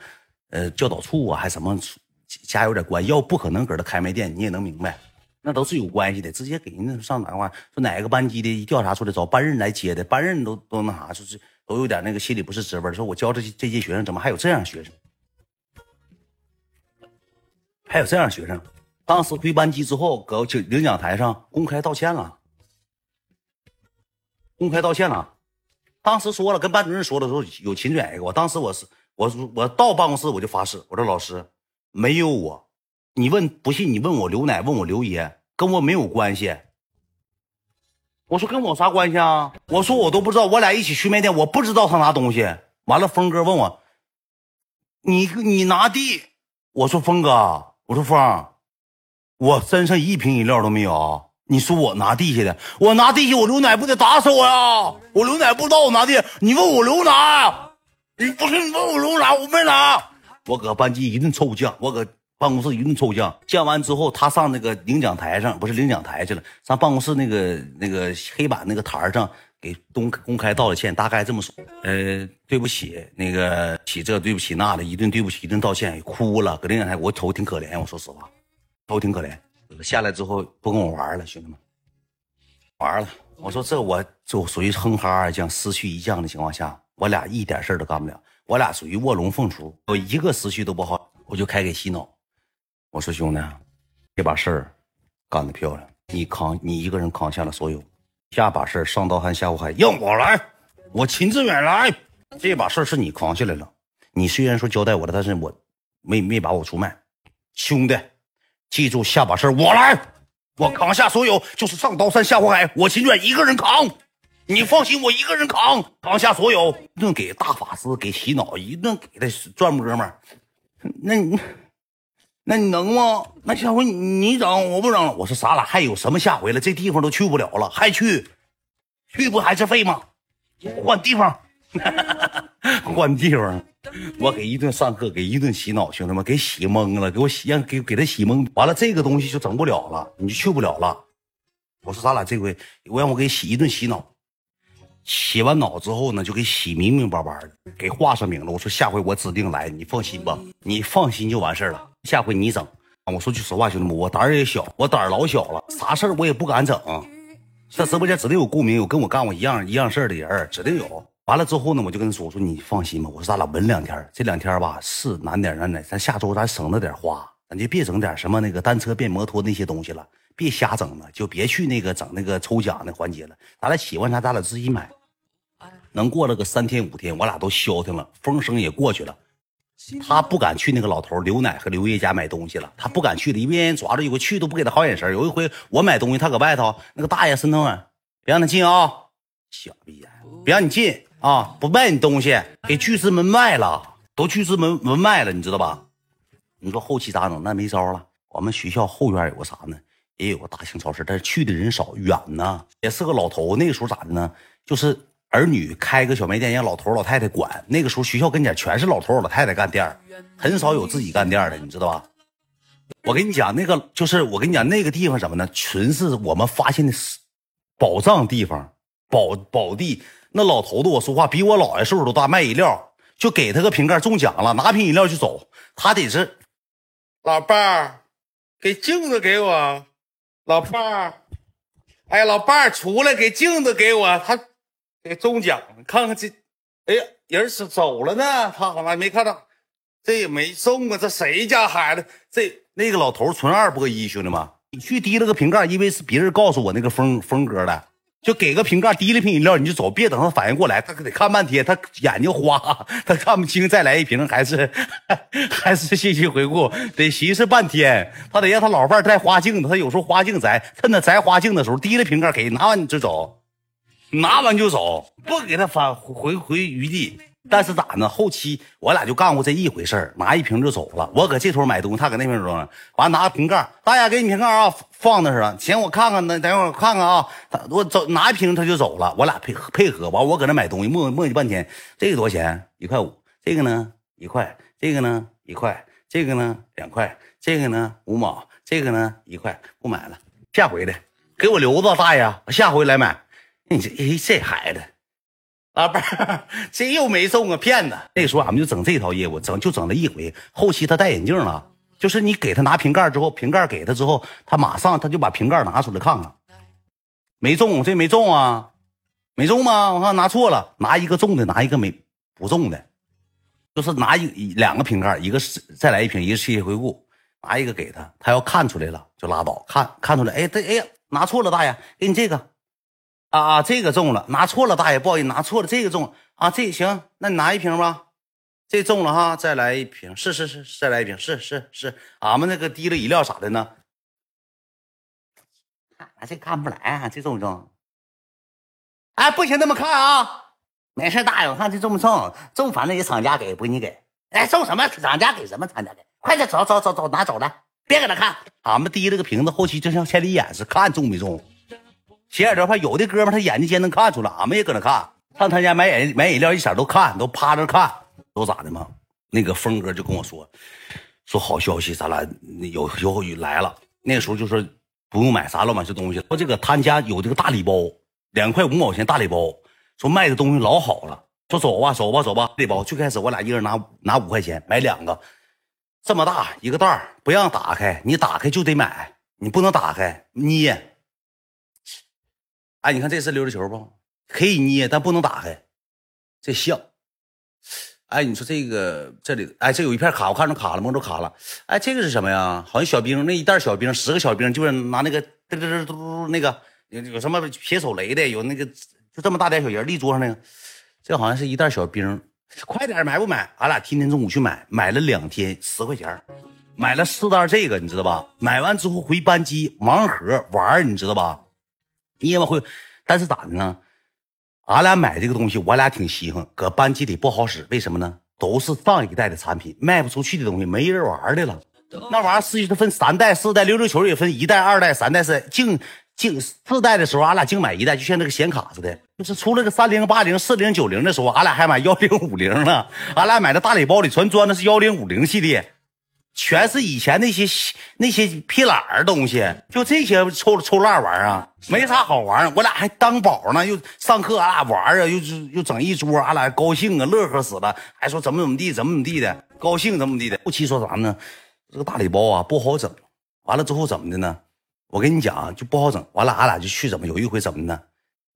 呃，教导处啊，还什么家有点关系，要不可能搁这开卖店，你也能明白，那都是有关系的，直接给人家上打电话说哪个班级的一调查出来找班任来接的，班任都都那啥，就是都有点那个心里不是滋味说我教这些这些学生怎么还有这样学生，还有这样学生，当时回班级之后，搁领奖台上公开道歉了，公开道歉了。当时说了，跟班主任说的时候有秦拽一个。我当时我是我我到办公室我就发誓，我说老师没有我，你问不信你问我刘奶问我刘爷，跟我没有关系。我说跟我啥关系啊？我说我都不知道，我俩一起去卖店，我不知道他拿东西。完了，峰哥问我，你你拿地？我说峰哥，我说峰，我身上一瓶饮料都没有。你说我拿地下的，我拿地下，我刘奶不得打死我呀！我刘奶不知道我拿地，你问我刘哪？你不是你问我刘哪？我没拿。我搁班级一顿臭犟，我搁办公室一顿臭犟，犟完之后，他上那个领奖台上，不是领奖台去了，上办公室那个那个黑板那个台上给公公开道了歉，大概这么说：呃，对不起，那个起这对不起那的，一顿对不起，一顿道歉，哭了。搁领奖台，我瞅挺可怜，我说实话，瞅挺可怜。下来之后不跟我玩了，兄弟们，玩了。我说这我就属于哼哈二将，失去一将的情况下，我俩一点事都干不了，我俩属于卧龙凤雏，我一个思绪都不好，我就开给洗脑。我说兄弟，这把事儿干得漂亮，你扛，你一个人扛下了所有。下把事儿上刀山下火海，让我来，我秦志远来。这把事儿是你扛下来了，你虽然说交代我了，但是我没没把我出卖。兄弟，记住下把事我来，我扛下所有，就是上刀山下火海，我秦志远一个人扛。你放心，我一个人扛，扛下所有。一顿给大法师给洗脑，一顿给他转摸摸。那你。那你能吗？那下回你整，我不整了。我说咱俩还有什么下回了？这地方都去不了了，还去？去不还是废吗？换地方，换地方。我给一顿上课，给一顿洗脑，兄弟们给洗懵了，给我洗让给给他洗懵。完了，这个东西就整不了了，你就去不了了。我说咱俩这回，我让我给洗一顿洗脑。洗完脑之后呢，就给洗明明白白的，给画上名了。我说下回我指定来，你放心吧，你放心就完事了。下回你整。我说句实话，兄弟们，我胆儿也小，我胆儿老小了，啥事儿我也不敢整。这直播间指定有共鸣，有跟我干过一样一样事儿的人，指定有。完了之后呢，我就跟他说，我说你放心吧，我说咱俩稳两天，这两天吧是难点难点，咱下周咱省着点花，咱就别整点什么那个单车变摩托那些东西了。别瞎整了，就别去那个整那个抽奖的环节了。咱俩喜欢啥，咱俩自己买。能过了个三天五天，我俩都消停了，风声也过去了。他不敢去那个老头刘奶和刘爷家买东西了，他不敢去了，因为人抓着有个去都不给他好眼神。有一回我买东西，他搁外头，那个大爷伸头，别让他进啊，小逼呀，别让你进啊，不卖你东西，给巨资门卖了，都巨资门门卖了，你知道吧？你说后期咋整？那没招了。我们学校后院有个啥呢？也有个大型超市，但是去的人少，远呢。也是个老头，那个时候咋的呢？就是儿女开个小卖店，让老头老太太管。那个时候学校跟前全是老头老太太干店很少有自己干店的，你知道吧？我跟你讲，那个就是我跟你讲，那个地方什么呢？纯是我们发现的宝藏地方，宝宝地。那老头子我说话比我姥爷岁数都大，卖饮料就给他个瓶盖中奖了，拿瓶饮料就走。他得是老伴儿。给镜子给我，老伴儿。哎呀，老伴儿出来给镜子给我，他给中奖看看这，哎呀，人是走了呢，他好像没看到，这也没中啊，这谁家孩子？这那个老头纯二波一，兄弟们，你去提了个瓶盖，因为是别人告诉我那个风风格的。就给个瓶盖，提了瓶饮料，你就走，别等他反应过来，他可得看半天，他眼睛花，他看不清，再来一瓶，还是 还是信息回顾，得寻思半天，他得让他老伴带花镜子，他有时候花镜摘，趁他摘花镜的时候，提了瓶盖给拿完你就走，拿完就走，不给他返回回余地。但是咋呢？后期我俩就干过这一回事拿一瓶就走了。我搁这头买东西，他搁那边装，完拿瓶盖，大爷给你瓶盖啊，放那是了。行，我看看，那等会儿看看啊。他我走拿一瓶他就走了，我俩配合配合。完我搁那买东西，磨磨叽半天。这个多少钱？一块五。这个呢？一块。这个呢？一块。这个呢？两块。这个呢？五毛。这个呢？一块。不买了，下回的给我留着，大爷，下回来买。你这哎，这孩子。老伴儿，这又没中啊，骗子！那时候俺们就整这套业务，整就整了一回。后期他戴眼镜了，就是你给他拿瓶盖之后，瓶盖给他之后，他马上他就把瓶盖拿出来看看，没中，这没中啊，没中吗？我看拿错了，拿一个中的，拿一个没不中的，就是拿一两个瓶盖，一个是再来一瓶，一个世界回顾，拿一个给他，他要看出来了就拉倒，看看出来，哎，这哎呀，拿错了，大爷，给你这个。啊啊，这个中了，拿错了，大爷，不好意思，拿错了，这个中啊，这行，那你拿一瓶吧，这中了哈，再来一瓶，是是是，再来一瓶，是是是，俺们那个滴了饮料啥的呢？啊，这看不来啊，这中不中？哎，不行，那么看啊，没事，大爷，我看这中不中？中，反正也厂家给，不你给。哎，中什么？厂家给什么？厂家给，快点走走走走，拿走了，别搁那看。俺们滴了个瓶子，后期就像千里眼似看中没中。斜眼聊有的哥们他眼睛尖能看出来，俺们也搁那看。上他家买饮买饮料，一色都看，都趴着看，都咋的吗？那个峰哥就跟我说，说好消息，咱俩有有雨来了。那个时候就说不用买啥乱码这东西，说这个他家有这个大礼包，两块五毛钱大礼包，说卖的东西老好了。说走吧，走吧，走吧，礼包。最开始我俩一人拿拿五块钱买两个，这么大一个袋儿，不让打开，你打开就得买，你不能打开捏。哎，你看这是溜溜球不？可以捏，但不能打开。这像。哎，你说这个这里，哎，这有一片卡，我看着卡了，摸着卡了。哎，这个是什么呀？好像小兵，那一袋小兵，十个小兵，就是拿那个嘚嘚嘚嘟那个有有什么撇手雷的，有那个就这么大点小人立桌上那个，这好像是一袋小兵。快点买不买？俺俩天天中午去买，买了两天十块钱，买了四袋这个，你知道吧？买完之后回班级盲盒玩，你知道吧？你也会，但是咋的呢？俺俩买这个东西，我俩挺稀罕，搁班级里不好使。为什么呢？都是上一代的产品，卖不出去的东西，没人玩的了。那玩意儿是分三代、四代，溜溜球也分一代、二代、三代、四。净净四代的时候，俺俩净买一代，就像那个显卡似的。就是出了个三零八零、四零九零的时候，俺俩还买幺零五零呢。俺俩买的大礼包里全装的是幺零五零系列。全是以前那些那些屁懒儿东西，就这些抽抽烂玩意儿啊，没啥好玩儿我俩还当宝呢，又上课俺俩玩啊，又又整一桌，俺俩高兴啊，乐呵死了，还说怎么怎么地，怎么怎么地的，高兴怎么地的。后期说啥呢？这个大礼包啊不好整，完了之后怎么的呢？我跟你讲就不好整。完了俺俩就去怎么有一回怎么呢？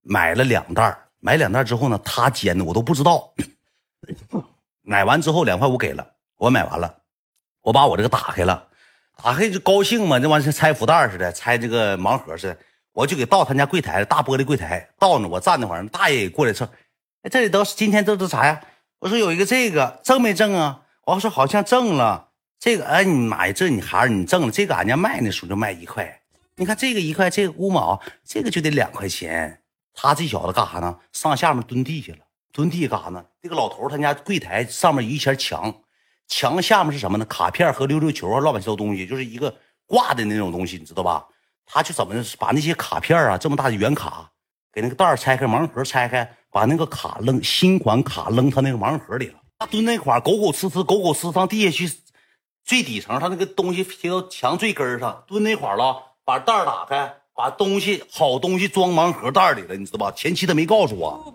买了两袋买两袋之后呢，他煎的我都不知道。买完之后两块五给了，我买完了。我把我这个打开了，打开就高兴嘛，这玩意儿拆福袋似的，拆这个盲盒似的，我就给到他家柜台，大玻璃柜台，到那我站那会儿，大爷也过来称，哎，这里都是今天都是啥呀？我说有一个这个挣没挣啊？我说好像挣了，这个哎你妈呀，这你孩儿你挣了，这个俺家卖那时候就卖一块，你看这个一块，这个五毛，这个就得两块钱。他这小子干啥呢？上下面蹲地下了，蹲地干啥呢？这个老头他家柜台上面有一圈墙。墙下面是什么呢？卡片和溜溜球啊，乱七八糟东西，就是一个挂的那种东西，你知道吧？他就怎么把那些卡片啊，这么大的圆卡，给那个袋拆开，盲盒拆开，把那个卡扔新款卡扔他那个盲盒里了。他蹲那块狗狗呲呲，狗狗呲上地下去，最底层他那个东西贴到墙最根上，蹲那块了，把袋打开，把东西好东西装盲盒袋里了，你知道吧？前期他没告诉我，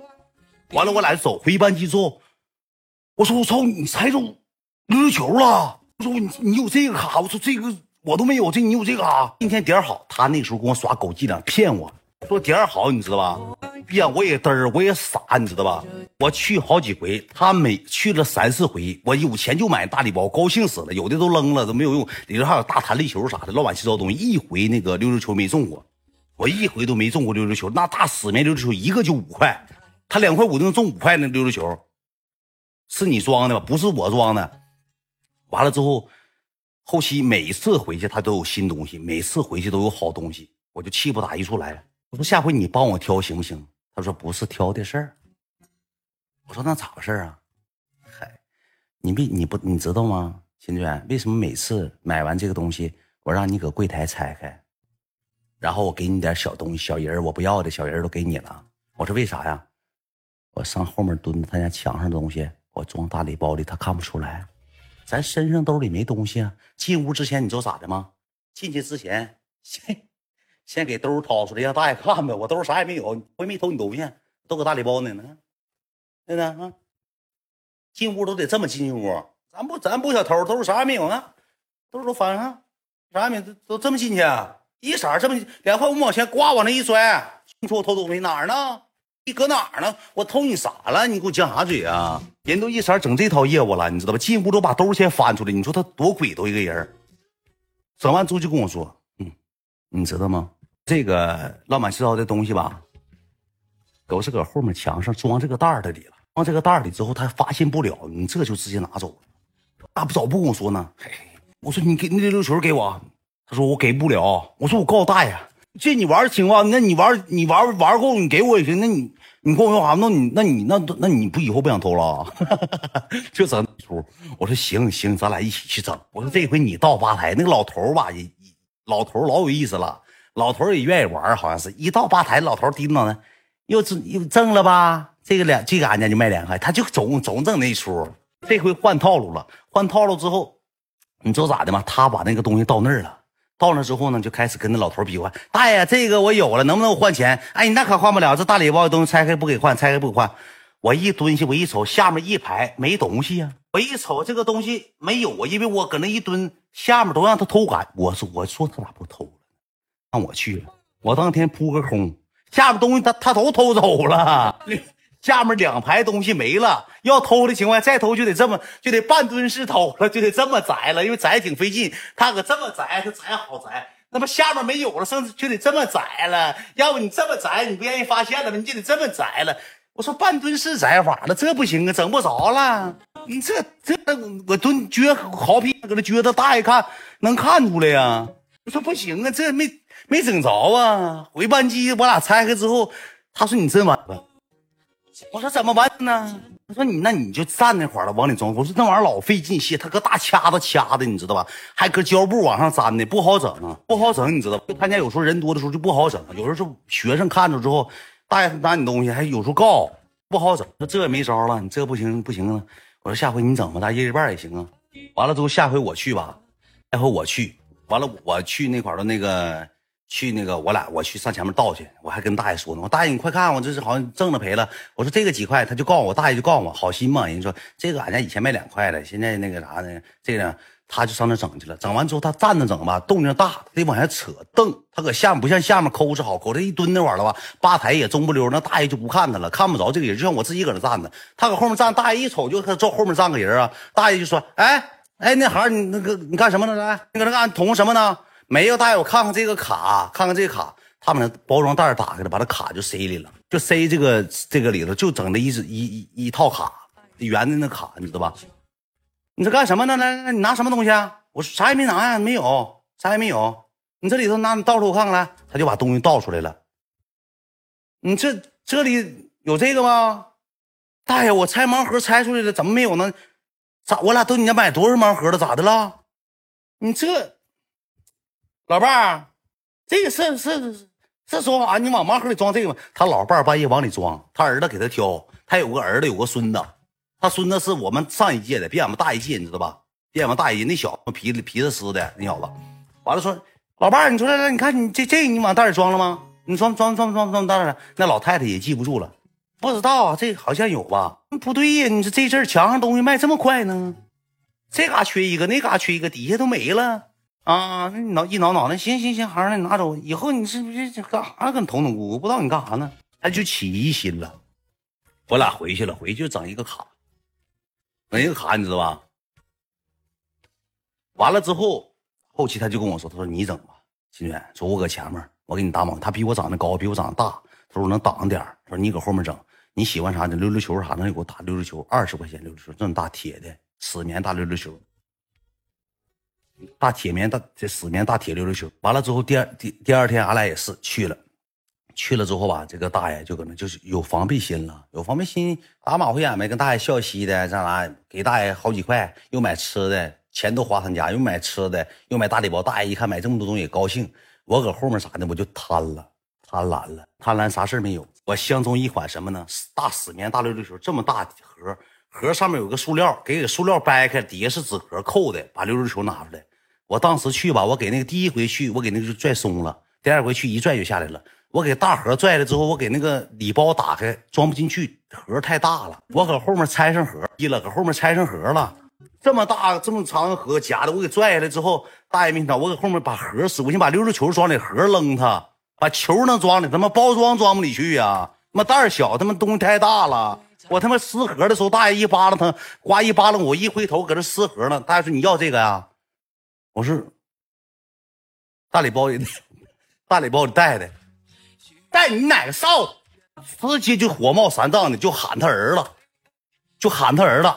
完了我俩就走回班级之后，我说我操，你猜中。溜溜球了，我说你你有这个卡，我说这个我都没有，这你有这个卡。今天点好，他那时候跟我耍狗伎俩，骗我说点好，你知道吧？呀，我也嘚儿，我也傻，你知道吧？我去好几回，他每去了三四回，我有钱就买大礼包，高兴死了。有的都扔了，都没有用，里头还有大弹力球啥的，乱七八糟东西。一回那个溜溜球没中过，我一回都没中过溜溜球。那大死面溜溜球一个就五块，他两块五能中五块那溜溜球，是你装的吧？不是我装的。完了之后，后期每一次回去他都有新东西，每次回去都有好东西，我就气不打一处来。我说下回你帮我挑行不行？他说不是挑的事儿。我说那咋回事啊？嗨，你没你不你知道吗？秦娟，为什么每次买完这个东西，我让你搁柜台拆开，然后我给你点小东西，小人儿我不要的小人儿都给你了。我说为啥呀？我上后面蹲他家墙上的东西，我装大礼包里，他看不出来。咱身上兜里没东西啊！进屋之前你知道咋的吗？进去之前先先给兜掏出来让大爷看呗。我兜啥也没有，我也没偷你东西，都搁大礼包呢。呢，对的啊。进屋都得这么进屋，咱不咱不小偷，兜啥也没有呢，兜都翻上，啥也没都都这么进去，一色这么两块五毛钱，呱往那一摔。你说我偷东西哪儿呢？你搁哪儿呢？我偷你啥了？你给我犟啥嘴啊？人都一色整这套业务了，你知道吧？进屋都把兜先翻出来，你说他多鬼都一个人。整完之后就跟我说：“嗯，你知道吗？这个乱七糟的东西吧，都是搁后面墙上装这个袋儿的里了。装这个袋儿里之后，他发现不了，你这就直接拿走了。咋不早不跟我说呢？嘿，我说你给那溜溜球给我，他说我给不了。我说我告诉大爷。”这你玩行吧？那你玩你玩玩够，你给我也行。那你你跟我要啥？那你那你那那你不以后不想偷了？就整出。我说行行，咱俩一起去整。我说这回你到吧台，那个老头吧也老头老有意思了，老头也愿意玩，好像是一到吧台，老头低着脑袋，又挣又挣了吧？这个两这个俺家就卖两块，他就总总整那出。这回换套路了，换套路之后，你知道咋的吗？他把那个东西到那儿了，到那之后呢，就开始跟那老头比划。大爷，这个我有了，能不能换钱？哎，你那可换不了，这大礼包的东西拆开不给换，拆开不给换。我一蹲下，我一瞅下面一排没东西呀，我一瞅这个东西没有啊，因为我搁那一蹲，下面都让他偷干。我说我说他咋不偷了？让我去了，我当天扑个空，下面东西他他都偷走了。下面两排东西没了，要偷的情况下再偷就得这么就得半蹲式偷了，就得这么摘了，因为摘挺费劲。他可这么摘，他摘好摘，那么下面没有了，剩就得这么摘了。要不你这么摘，你不愿意发现了吗？你就得这么摘了。我说半蹲式摘法了，这不行啊，整不着了。你这这我蹲撅好皮搁那撅着，大爷看能看出来呀。我说不行啊，这没没整着啊。回扳机我俩拆开之后，他说你真完了。我说怎么办呢？他说你那你就站那块了，往里装。我说那玩意儿老费劲卸，他搁大掐子掐的，你知道吧？还搁胶布往上粘的，不好整，不好整，你知道就他家有时候人多的时候就不好整，有时候就学生看着之后，大爷拿你东西，还有时候告不好整。那这也没招了，你这不行不行啊。我说下回你整吧，咱一人半也行啊。完了之后下回我去吧，下回我去，完了我去那块的那个。去那个，我俩我去上前面倒去，我还跟大爷说呢。我大爷，你快看，我这是好像挣了赔了。我说这个几块，他就告诉我，大爷就告诉我，好心嘛。人家说这个俺家以前卖两块的，现在那个啥呢？这个呢他就上那整去了。整完之后他站着整吧，动静大，得往下扯蹬。他搁下面不像下面抠是好抠，他一蹲那块了吧，吧台也中不溜。那大爷就不看他了，看不着这个人，就像我自己搁那站着。他搁后面站，大爷一瞅就他坐后面站个人啊。大爷就说：“哎哎，那孩你那个你干什么呢？来，你搁那干捅什么呢？没有，大爷，我看看这个卡，看看这个卡。”他把那包装袋打开了，把那卡就塞里了，就塞这个这个里头，就整的一一一一套卡，圆的那卡，你知道吧？你这干什么呢？来来，你拿什么东西啊？我啥也没拿呀，没有，啥也没有。你这里头拿，你倒出我看看来。他就把东西倒出来了。你这这里有这个吗？大爷，我拆盲盒拆出来了，怎么没有呢？咋？我俩都你家买多少盲盒了？咋的了？你这老伴儿，这个是是。是说啊，你往盲盒里装这个吗？他老伴儿半夜往里装，他儿子给他挑，他有个儿子，有个孙子，他孙子是我们上一届的，比俺们大一届，你知道吧？比俺们大一届，那小子皮皮子丝的那小子，完了说，老伴儿，你出来来，你看你这这你往袋里装了吗？你装装装装装袋了？那老太太也记不住了，不知道啊，这好像有吧？不对呀，你说这阵墙上东西卖这么快呢？这嘎缺一个，那嘎缺一个，底下都没了。啊，那你挠一挠脑袋，行行行，孩儿，那你拿走。以后你是不是干啥跟捅捅咕咕？不知道你干啥呢？他就起疑心了。我俩回去了，回去就整一个卡，整一个卡，你知道吧？完了之后，后期他就跟我说：“他说你整吧，心远，说我搁前面，我给你打猛。他比我长得高，比我长得大，他说我能挡点他说你搁后面整，你喜欢啥你溜溜球啥的，你给我打溜溜球，二十块钱溜溜球，这么大铁的，死棉大溜溜球。”大铁棉大这死棉大铁溜溜球，完了之后第二第第二天俺俩也是去了，去了之后吧，这个大爷就搁那就是有防备心了，有防备心打马虎眼呗，跟大爷笑嘻的，这啥给大爷好几块，又买吃的，钱都花他家，又买吃的，又买大礼包。大爷一看买这么多东西高兴，我搁后面啥的我就贪了，贪婪了，贪婪啥事没有。我相中一款什么呢？大死棉大溜溜球，这么大盒，盒上面有个塑料，给给塑料掰开，底下是纸壳扣的，把溜溜球拿出来。我当时去吧，我给那个第一回去，我给那个就拽松了。第二回去一拽就下来了。我给大盒拽了之后，我给那个礼包打开，装不进去，盒太大了。我搁后面拆上盒，一了，搁后面拆上盒了。这么大这么长的盒夹的，我给拽下来之后，大爷没想，我搁后面把盒撕，我先把溜溜球装里，盒扔它，把球能装里，他妈包装装不里去呀？妈袋小，他妈东西太大了。我他妈撕盒的时候，大爷一扒拉他，呱一扒拉我，一回头搁这撕盒呢。大爷说你要这个呀？我是大礼包里，大礼包里带的，带你哪个少？直接就火冒三丈的就喊他儿子，就喊他儿子，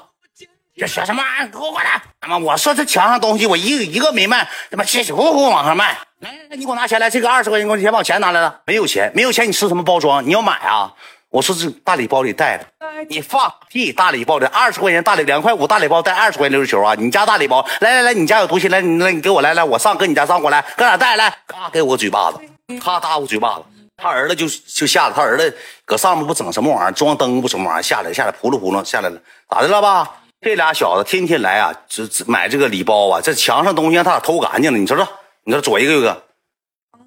这学什么？给我过来！他妈，我说这墙上东西我一个一个没卖，他妈稀稀糊糊往上卖。来来来，你给我拿钱来，这个二十块钱，给我你先把钱拿来了。没有钱，没有钱，你吃什么包装？你要买啊？我说是大礼包里带的，你放屁！大礼包的二十块钱大礼两块五大礼包带二十块钱溜溜球啊！你家大礼包，来来来，你家有东西来，你来你给我来来，我上搁你家上过来，搁哪带来？嘎给我个嘴巴子，咔打我嘴巴子。他儿子就就下来，他儿子搁上面不整什么玩意儿，装灯不什么玩意儿，下来下来扑噜扑噜下来了，咋的了吧？这俩小子天天来啊，这这买这个礼包啊，这墙上东西让他俩偷干净了。你瞅瞅，你说左一个右一个，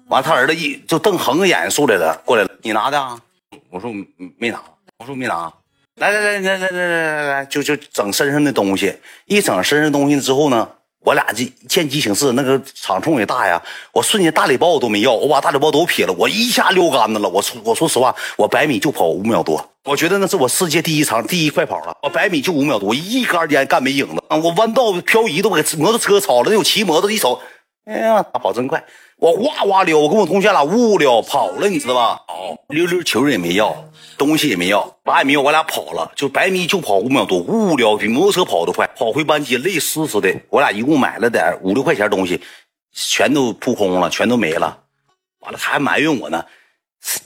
完他儿子一就瞪横个眼出来了，过来了，你拿的啊？我说我没拿，我说没拿。来来来来来来来来，就就整身上的东西，一整身上东西之后呢，我俩这见机行事，那个场冲也大呀，我瞬间大礼包我都没要，我把大礼包都撇了，我一下溜杆子了。我说我说实话，我百米就跑五秒多，我觉得那是我世界第一长第一快跑了。我百米就五秒多，我一杆烟干没影子啊！我弯道漂移都给摩托车超了，那有骑摩托一瞅，哎呀，跑真快！我哇哇溜，我跟我同学俩呜呜溜跑了，你知道吧？哦，溜溜球也没要。东西也没要，啥也没有，我俩跑了，就百米就跑五秒多，无聊，比摩托车跑得快。跑回班级累死死的，我俩一共买了点五六块钱东西，全都扑空了，全都没了。完了，他还埋怨我呢，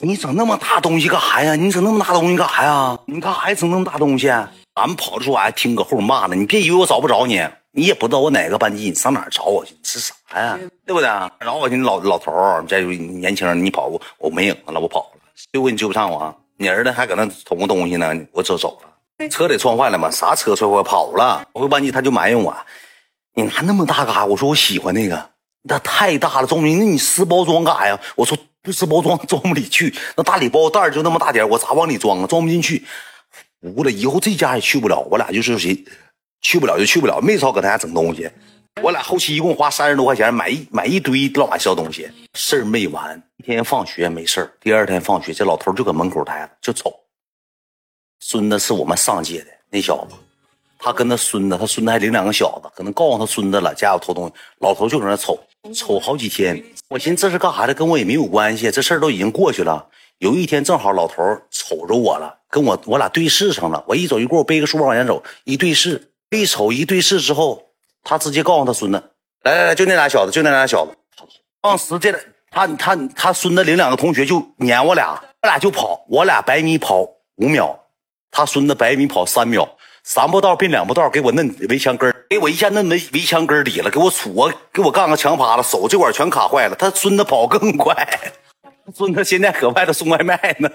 你整那么大东西干啥呀？你整那么大东西干啥呀？你干啥整那么大东西？俺们跑的时候我还听搁后面骂呢，你别以为我找不着你，你也不知道我哪个班级，你上哪找我去？你是啥呀？对不对？然后我寻思老老头儿，再年轻人，你跑过，我没影子了，我跑了，结果你追不上我。你儿子还搁那捅咕东西呢，我走走了，车得撞坏了吗？啥车撞坏？跑了。我回班级他就埋怨我，你拿那么大干啥？我说我喜欢那个，那太大了，装不进。那你撕包装干啥呀？我说不撕包装 装不里去，那大礼包袋就那么大点，我咋往里装啊？装不进去，服了，以后这家也去不了。我俩就是谁，去不了就去不了，没少搁他家整东西。我俩后期一共花三十多块钱买一买一堆乱七八糟东西，事儿没完。一天放学没事儿第二天放学这老头就搁门口待着，就瞅。孙子是我们上届的那小子，他跟他孙子，他孙子还领两个小子，可能告诉他孙子了，家有偷东西。老头就搁那瞅，瞅好几天。我寻思这是干啥的，跟我也没有关系，这事儿都已经过去了。有一天正好老头瞅着我了，跟我我俩对视上了。我一走一过，背个书包往前走，一对视，一瞅一对视之后。他直接告诉他孙子：“来来来，就那俩小子，就那俩小子。当时这他他他孙子领两个同学就撵我俩，我俩就跑，我俩百米跑五秒，他孙子百米跑三秒，三步道变两步道，给我摁围墙根给我一下摁围围墙根里了，给我杵我给我干个墙趴了，手这块全卡坏了。他孙子跑更快。” 孙子现在搁外头送外卖呢，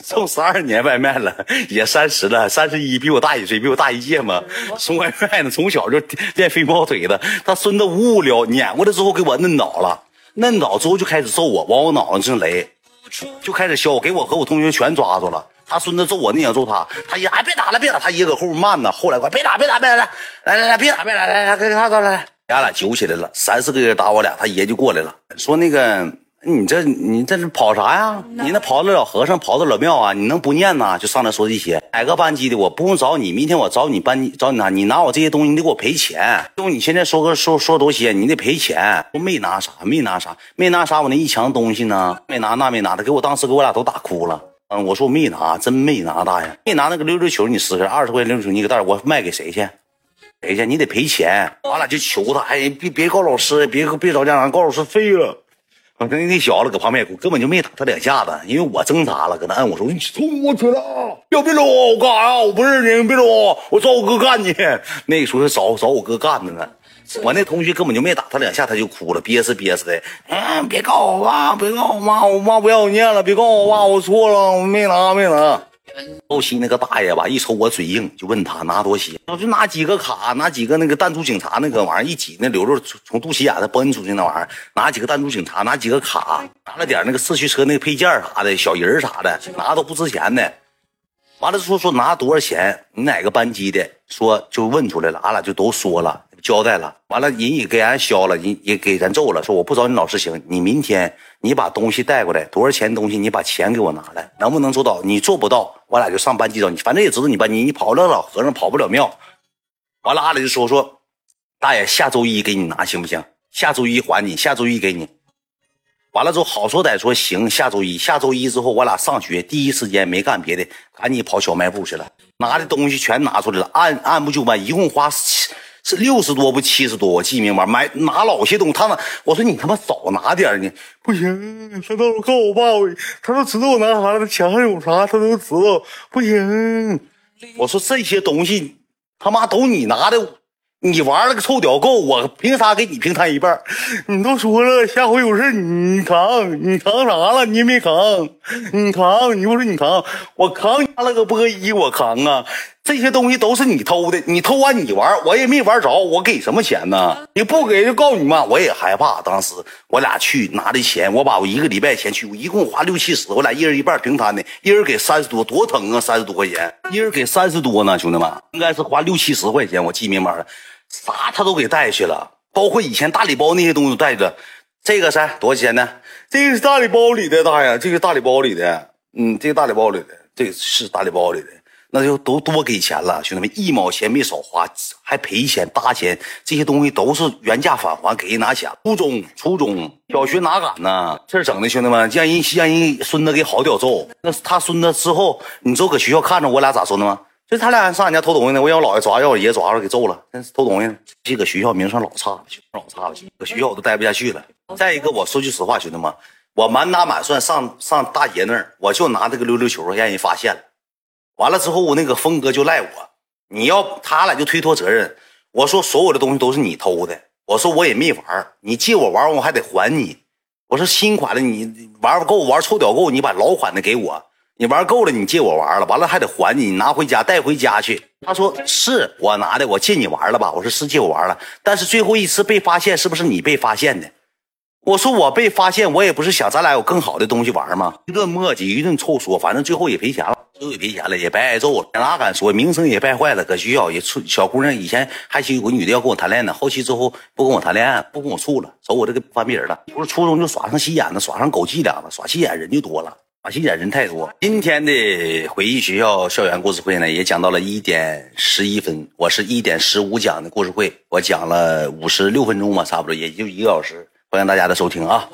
送十二年外卖了，也三十了，三十一，比我大一岁，比我大一届嘛。送外卖呢，从小就练飞毛腿的。他孙子无聊，撵过来之后给我摁倒了，摁倒之后就开始揍我，往我脑袋上雷，就开始削，给我和我同学全抓住了。他孙子揍我，那想揍他，他爷哎别打了，别打，他爷搁后面慢呢。后来我别打，别打，别打，来来来，别打，别打，来来，给他打来，俩俩揪起来了，三四个人打我俩，他爷就过来了，说那个。你这你这是跑啥呀？你那跑得了和尚跑得了庙啊？你能不念呐？就上来说这些。哪个班级的？我不用找你，明天我找你班级找你拿。你拿我这些东西，你得给我赔钱。就你现在说个说说多些，你得赔钱。我没拿啥，没拿啥，没拿啥。我那一墙东西呢？没拿那没拿的，给我当时给我俩都打哭了。嗯，我说我没拿，真没拿大爷，没拿那个溜溜球，你撕开二十块钱溜溜球，你个袋我卖给谁去？谁去？你得赔钱。完了就求他，哎，别别告老师，别别找家长，告老师废了。那那小子搁旁边哭，根本就没打他两下子，因为我挣扎了，搁那摁我说你冲我去了，要别搂我干啥呀？我不认识你，别搂我，我找我哥干去。那时候找找我哥干的呢，我那同学根本就没打他两下，他就哭了，憋死憋死的。嗯，别告我爸，别告我妈，我妈不要我念了，别告我爸，我错了，我没拿，没拿。后期那个大爷吧，一瞅我嘴硬，就问他拿多些，我就拿几个卡，拿几个那个弹珠警察那个玩意儿一挤，那流肉从从肚脐眼子崩出去那玩意儿，拿几个弹珠警察，拿几个卡，拿了点那个四驱车那个配件啥的，小人啥的，拿都不值钱的。完了说说拿多少钱，你哪个班级的？说就问出来了，俺俩就都说了。交代了，完了人也给俺消了，人也给咱揍了。说我不找你老师行，你明天你把东西带过来，多少钱东西你把钱给我拿来，能不能做到？你做不到，我俩就上班级找你，反正也知道你班级，你跑不了老和尚，跑不了庙。完了，阿磊就说说，大爷下周一给你拿行不行？下周一还你，下周一给你。完了之后好说歹说行，下周一，下周一之后我俩上学，第一时间没干别的，赶紧跑小卖部去了，拿的东西全拿出来了，按按部就班，一共花。是六十多不七十多，我记明白。买拿老些东西，他那我说你他妈少拿点呢，不行。他都告我爸，他都知道我拿啥了，他墙上有啥，他都知道。不行，我说这些东西他妈都你拿的，你玩了个臭屌够，我凭啥给你平摊一半？你都说了，下回有事你扛，你扛啥了？你也没扛，你扛，你不说你扛，我扛，拿了个波一，我扛啊。这些东西都是你偷的，你偷完你玩，我也没玩着，我给什么钱呢？你不给就告你妈，我也害怕。当时我俩去拿的钱，我把我一个礼拜钱去，我一共花六七十，我俩一人一半平摊的，一人给三十多，多疼啊！三十多块钱，一人给三十多呢，兄弟们，应该是花六七十块钱，我记明白了，啥他都给带去了，包括以前大礼包那些东西都带着。这个是多少钱呢？这个是大礼包里的，大爷，这个大礼包里的，嗯，这个大礼包里的，这个是大礼包里的。那就都多给钱了，兄弟们，一毛钱没少花，还赔钱搭钱，这些东西都是原价返还，给人拿钱。初中、初中小学哪敢呢？这整的，兄弟们，让人让人孙子给好屌揍。那他孙子之后，你知道搁学校看着我俩咋说的吗？就他俩上俺家偷东西呢，我让我姥爷抓，让我爷抓着给揍了。那偷东西，这个学校名声老差了，老差了，搁学校我都待不下去了。再一个，我说句实话，兄弟们，我满打满算上上大爷那儿，我就拿这个溜溜球让人发现了。完了之后，我那个峰哥就赖我，你要他俩就推脱责任。我说所有的东西都是你偷的，我说我也没玩你借我玩我还得还你。我说新款的你玩不够，玩臭屌够，你把老款的给我。你玩够了，你借我玩了，完了还得还你，你拿回家带回家去。他说是我拿的，我借你玩了吧？我说是借我玩了，但是最后一次被发现是不是你被发现的？我说我被发现，我也不是想咱俩有更好的东西玩吗？一顿磨叽，一顿臭说，反正最后也赔钱了。最后也赔钱了，也白挨揍了，哪敢说名声也败坏了。搁学校也处小姑娘，以前还有个女的要跟我谈恋爱呢，后期之后不跟我谈恋爱，不跟我处了，走我这个翻别人了。不是初中就耍上心眼子，耍上狗伎俩了，耍心眼人就多了，耍心眼人太多。今天的回忆学校校园故事会呢，也讲到了一点十一分，我是一点十五讲的故事会，我讲了五十六分钟吧，差不多也就一个小时，欢迎大家的收听啊。